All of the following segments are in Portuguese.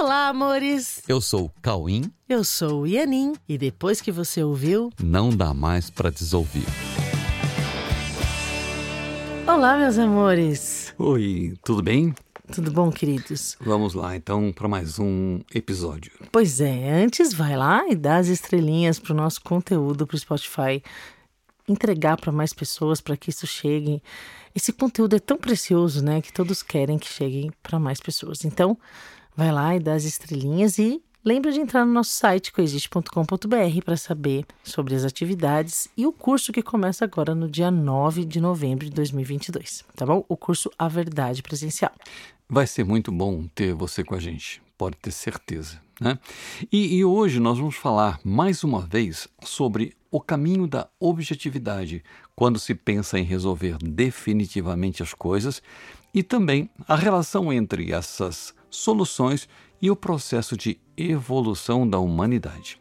Olá, amores! Eu sou o Cauim. Eu sou o Ianin. E depois que você ouviu, Não dá mais pra desouvir. Olá, meus amores! Oi, tudo bem? Tudo bom, queridos? Vamos lá então para mais um episódio. Pois é, antes vai lá e dá as estrelinhas pro nosso conteúdo pro Spotify entregar para mais pessoas para que isso chegue. Esse conteúdo é tão precioso, né, que todos querem que chegue para mais pessoas. Então, vai lá e dá as estrelinhas e lembra de entrar no nosso site coexiste.com.br para saber sobre as atividades e o curso que começa agora no dia 9 de novembro de 2022, tá bom? O curso A Verdade Presencial. Vai ser muito bom ter você com a gente, pode ter certeza. Né? E, e hoje nós vamos falar mais uma vez sobre o caminho da objetividade quando se pensa em resolver definitivamente as coisas e também a relação entre essas soluções e o processo de evolução da humanidade.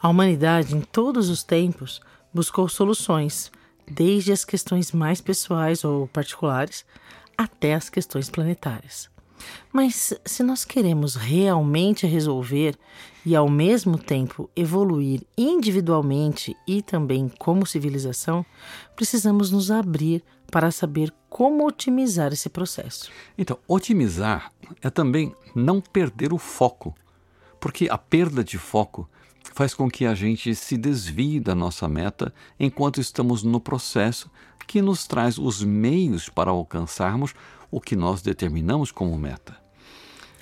A humanidade, em todos os tempos, buscou soluções, desde as questões mais pessoais ou particulares até as questões planetárias. Mas se nós queremos realmente resolver e ao mesmo tempo evoluir individualmente e também como civilização, precisamos nos abrir para saber como otimizar esse processo. Então, otimizar é também não perder o foco, porque a perda de foco faz com que a gente se desvie da nossa meta enquanto estamos no processo que nos traz os meios para alcançarmos o que nós determinamos como meta.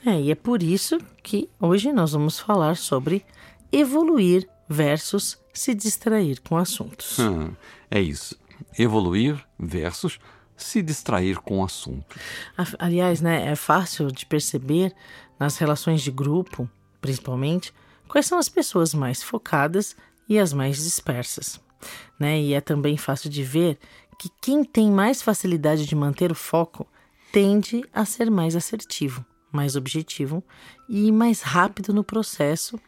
É, e é por isso que hoje nós vamos falar sobre evoluir versus se distrair com assuntos. Hum, é isso. Evoluir versus se distrair com o assunto. Aliás, né, é fácil de perceber nas relações de grupo, principalmente, quais são as pessoas mais focadas e as mais dispersas. Né? E é também fácil de ver que quem tem mais facilidade de manter o foco tende a ser mais assertivo, mais objetivo e mais rápido no processo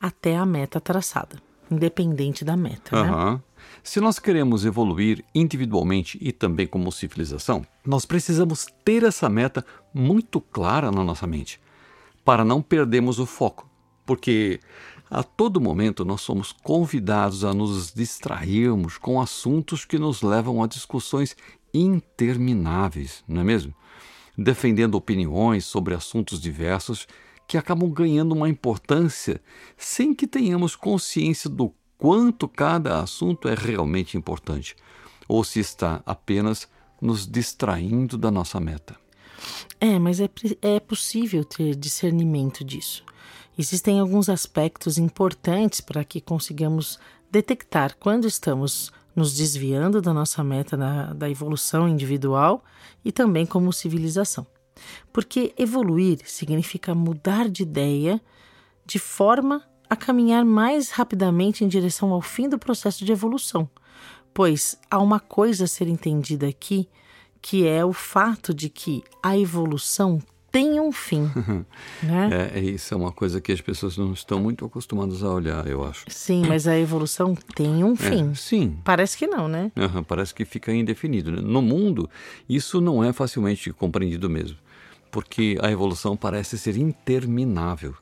até a meta traçada, independente da meta. Uhum. Né? Se nós queremos evoluir individualmente e também como civilização, nós precisamos ter essa meta muito clara na nossa mente, para não perdermos o foco, porque a todo momento nós somos convidados a nos distrairmos com assuntos que nos levam a discussões intermináveis, não é mesmo? Defendendo opiniões sobre assuntos diversos que acabam ganhando uma importância sem que tenhamos consciência do quanto cada assunto é realmente importante, ou se está apenas nos distraindo da nossa meta. É, mas é, é possível ter discernimento disso. Existem alguns aspectos importantes para que consigamos detectar quando estamos nos desviando da nossa meta na, da evolução individual e também como civilização. Porque evoluir significa mudar de ideia de forma a caminhar mais rapidamente em direção ao fim do processo de evolução. Pois há uma coisa a ser entendida aqui, que é o fato de que a evolução tem um fim. né? É, isso é uma coisa que as pessoas não estão muito acostumadas a olhar, eu acho. Sim, mas a evolução tem um fim. É, sim. Parece que não, né? Uhum, parece que fica indefinido. Né? No mundo, isso não é facilmente compreendido mesmo, porque a evolução parece ser interminável.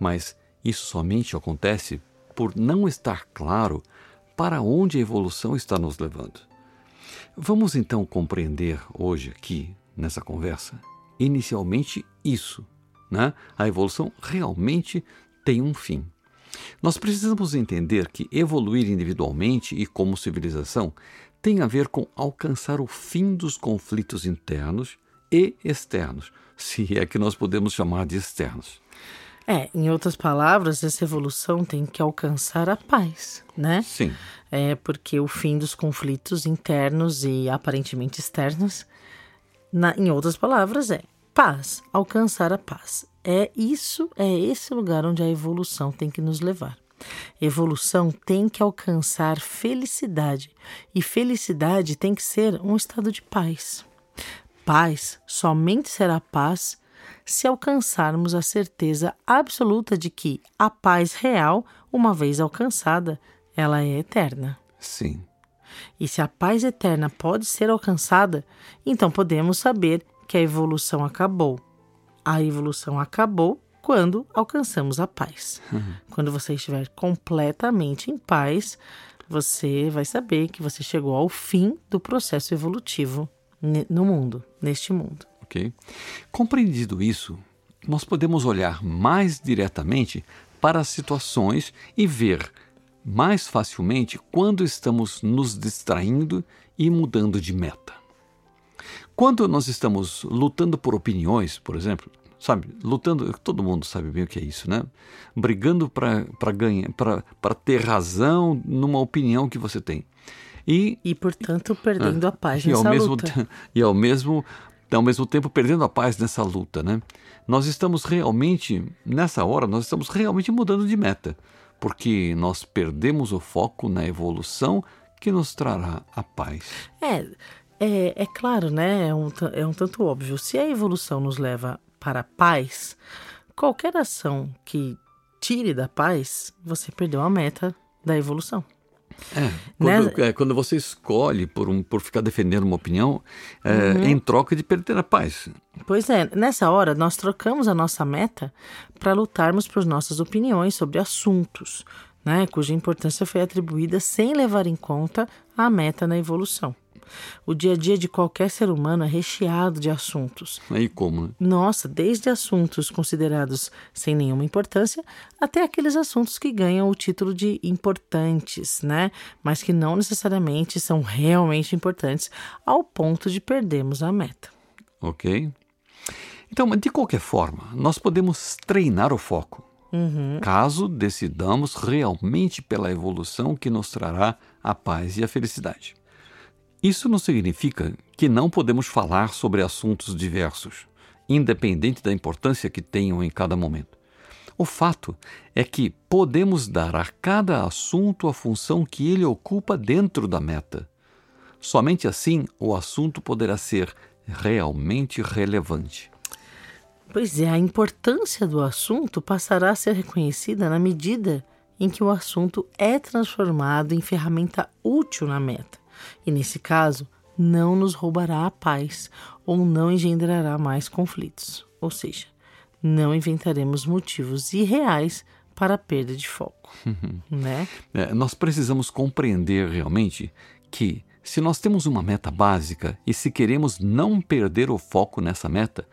Mas isso somente acontece por não estar claro para onde a evolução está nos levando. Vamos então compreender hoje aqui, nessa conversa, inicialmente isso, né? A evolução realmente tem um fim. Nós precisamos entender que evoluir individualmente e como civilização tem a ver com alcançar o fim dos conflitos internos e externos, se é que nós podemos chamar de externos. É, em outras palavras, essa evolução tem que alcançar a paz, né? Sim. É porque o fim dos conflitos internos e aparentemente externos, na, em outras palavras, é paz, alcançar a paz. É isso, é esse lugar onde a evolução tem que nos levar. Evolução tem que alcançar felicidade e felicidade tem que ser um estado de paz. Paz somente será paz se alcançarmos a certeza absoluta de que a paz real, uma vez alcançada, ela é eterna. Sim. E se a paz eterna pode ser alcançada, então podemos saber que a evolução acabou. A evolução acabou quando alcançamos a paz. Uhum. Quando você estiver completamente em paz, você vai saber que você chegou ao fim do processo evolutivo no mundo, neste mundo. Ok. Compreendido isso, nós podemos olhar mais diretamente para as situações e ver mais facilmente quando estamos nos distraindo e mudando de meta. Quando nós estamos lutando por opiniões, por exemplo, sabe, lutando, todo mundo sabe bem o que é isso, né? Brigando para ganhar, para ter razão numa opinião que você tem. E, e portanto, perdendo a paz e nessa ao mesmo luta. E ao mesmo, ao mesmo tempo perdendo a paz nessa luta, né? Nós estamos realmente, nessa hora, nós estamos realmente mudando de meta, porque nós perdemos o foco na evolução que nos trará a paz. É, é, é claro, né? É um, é um tanto óbvio. Se a evolução nos leva para a paz, qualquer ação que tire da paz, você perdeu a meta da evolução. É, quando, né? é, quando você escolhe por, um, por ficar defendendo uma opinião, é, uhum. em troca de perder a paz. Pois é, nessa hora nós trocamos a nossa meta para lutarmos por nossas opiniões sobre assuntos, né, cuja importância foi atribuída sem levar em conta a meta na evolução. O dia a dia de qualquer ser humano é recheado de assuntos. Aí como? Né? Nossa, desde assuntos considerados sem nenhuma importância até aqueles assuntos que ganham o título de importantes, né? Mas que não necessariamente são realmente importantes ao ponto de perdermos a meta. Ok. Então, de qualquer forma, nós podemos treinar o foco. Uhum. Caso decidamos realmente pela evolução que nos trará a paz e a felicidade. Isso não significa que não podemos falar sobre assuntos diversos, independente da importância que tenham em cada momento. O fato é que podemos dar a cada assunto a função que ele ocupa dentro da meta. Somente assim o assunto poderá ser realmente relevante. Pois é, a importância do assunto passará a ser reconhecida na medida em que o assunto é transformado em ferramenta útil na meta e nesse caso, não nos roubará a paz ou não engendrará mais conflitos. Ou seja, não inventaremos motivos irreais para a perda de foco. né? É, nós precisamos compreender realmente que, se nós temos uma meta básica e se queremos não perder o foco nessa meta,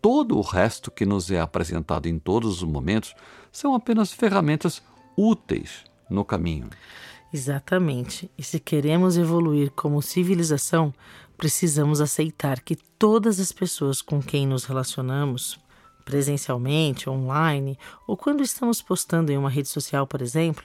todo o resto que nos é apresentado em todos os momentos são apenas ferramentas úteis no caminho. Exatamente. E se queremos evoluir como civilização, precisamos aceitar que todas as pessoas com quem nos relacionamos, presencialmente, online, ou quando estamos postando em uma rede social, por exemplo,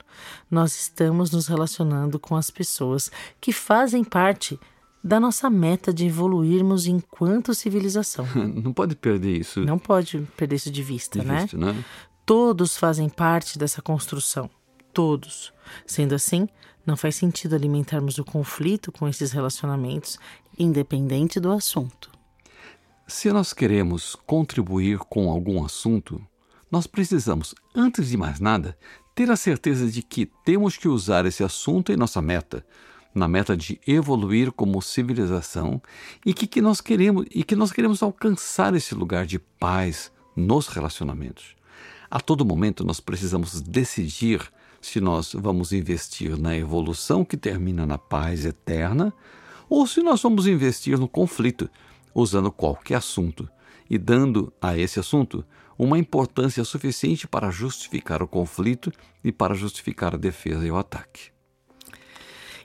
nós estamos nos relacionando com as pessoas que fazem parte da nossa meta de evoluirmos enquanto civilização. Não pode perder isso. Não pode perder isso de vista, de né? Vista, né? Todos fazem parte dessa construção todos. Sendo assim, não faz sentido alimentarmos o conflito com esses relacionamentos, independente do assunto. Se nós queremos contribuir com algum assunto, nós precisamos, antes de mais nada, ter a certeza de que temos que usar esse assunto em nossa meta, na meta de evoluir como civilização e que, que nós queremos e que nós queremos alcançar esse lugar de paz nos relacionamentos. A todo momento nós precisamos decidir se nós vamos investir na evolução que termina na paz eterna, ou se nós vamos investir no conflito, usando qualquer assunto e dando a esse assunto uma importância suficiente para justificar o conflito e para justificar a defesa e o ataque.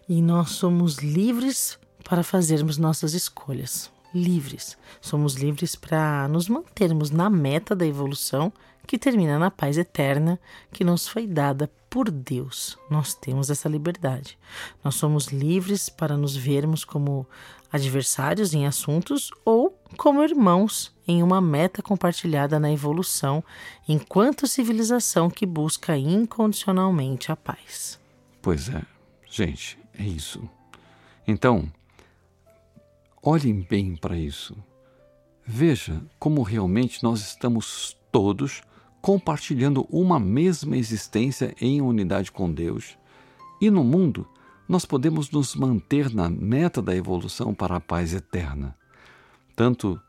E nós somos livres para fazermos nossas escolhas. Livres. Somos livres para nos mantermos na meta da evolução que termina na paz eterna que nos foi dada por Deus. Nós temos essa liberdade. Nós somos livres para nos vermos como adversários em assuntos ou como irmãos em uma meta compartilhada na evolução, enquanto civilização que busca incondicionalmente a paz. Pois é, gente, é isso. Então, olhem bem para isso. Veja como realmente nós estamos todos compartilhando uma mesma existência em unidade com Deus. E no mundo, nós podemos nos manter na meta da evolução para a paz eterna, tanto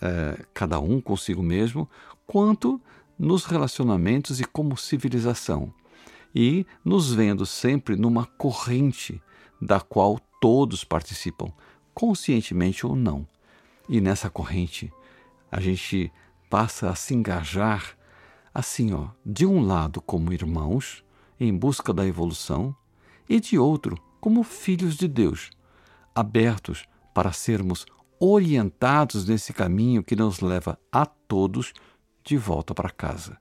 é, cada um consigo mesmo, quanto nos relacionamentos e como civilização, e nos vendo sempre numa corrente da qual todos participam, conscientemente ou não. E nessa corrente, a gente passa a se engajar assim, ó, de um lado como irmãos, em busca da evolução, e de outro como filhos de Deus, abertos para sermos orientados nesse caminho que nos leva a todos de volta para casa,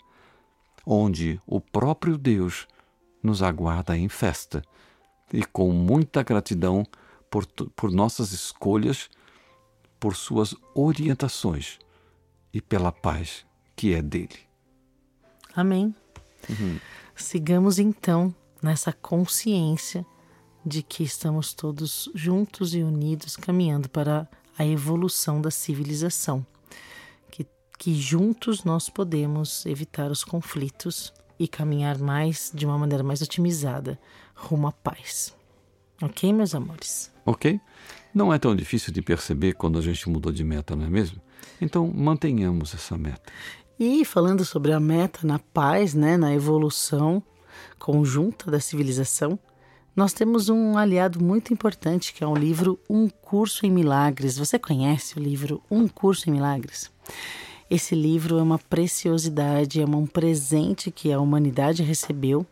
onde o próprio Deus nos aguarda em festa e com muita gratidão por, por nossas escolhas, por suas orientações e pela paz que é dele. Amém. Uhum. Sigamos então nessa consciência de que estamos todos juntos e unidos caminhando para a evolução da civilização. Que, que juntos nós podemos evitar os conflitos e caminhar mais de uma maneira mais otimizada rumo à paz. Ok, meus amores? Ok. Não é tão difícil de perceber quando a gente mudou de meta, não é mesmo? Então mantenhamos essa meta. E falando sobre a meta na paz, né, na evolução conjunta da civilização, nós temos um aliado muito importante que é o livro Um Curso em Milagres. Você conhece o livro Um Curso em Milagres? Esse livro é uma preciosidade, é um presente que a humanidade recebeu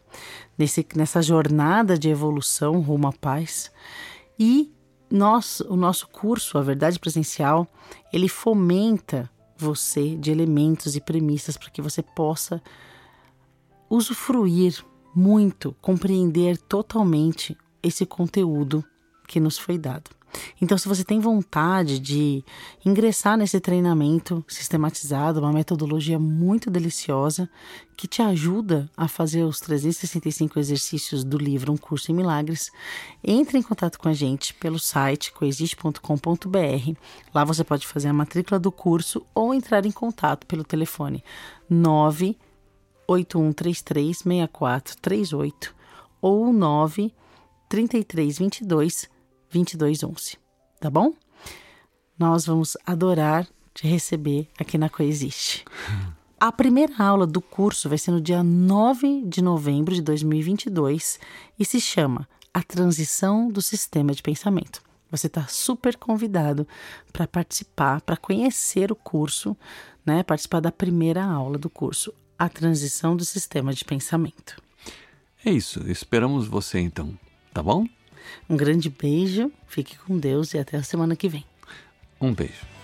nesse, nessa jornada de evolução rumo à paz. E nós, o nosso curso, a Verdade Presencial, ele fomenta você de elementos e premissas para que você possa usufruir muito, compreender totalmente esse conteúdo que nos foi dado. Então, se você tem vontade de ingressar nesse treinamento sistematizado, uma metodologia muito deliciosa que te ajuda a fazer os 365 exercícios do livro Um Curso em Milagres, entre em contato com a gente pelo site coexiste.com.br. Lá você pode fazer a matrícula do curso ou entrar em contato pelo telefone 981336438 ou 93322 2211, tá bom? Nós vamos adorar te receber aqui na Coexiste. A primeira aula do curso vai ser no dia 9 de novembro de 2022 e se chama A Transição do Sistema de Pensamento. Você está super convidado para participar, para conhecer o curso, né? Participar da primeira aula do curso, A Transição do Sistema de Pensamento. É isso, esperamos você então, tá bom? Um grande beijo, fique com Deus e até a semana que vem. Um beijo.